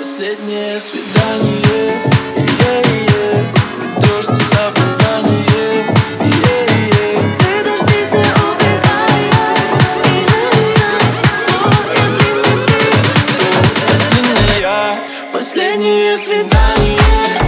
последнее свидание. Е-е-е, Ты дождись, не убегая е-е-е. Если не ты, кто, если я Последнее свидание.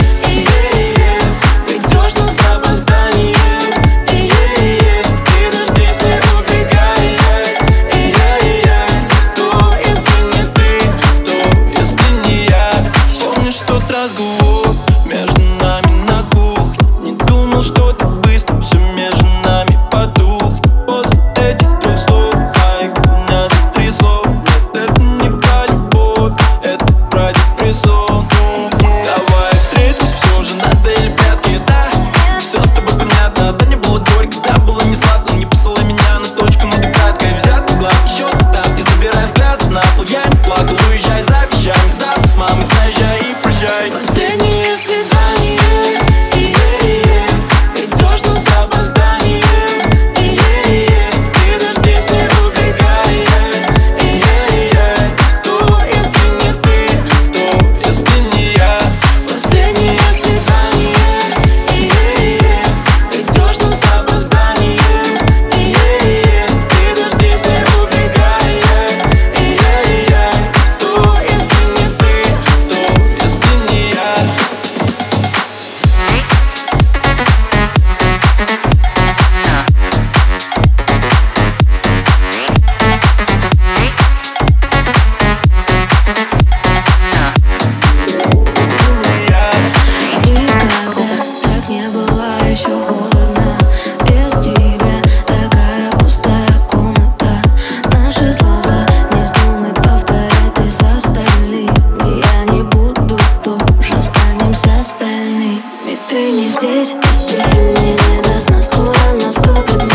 Ты не здесь, ты мне не даст нас скоро наступит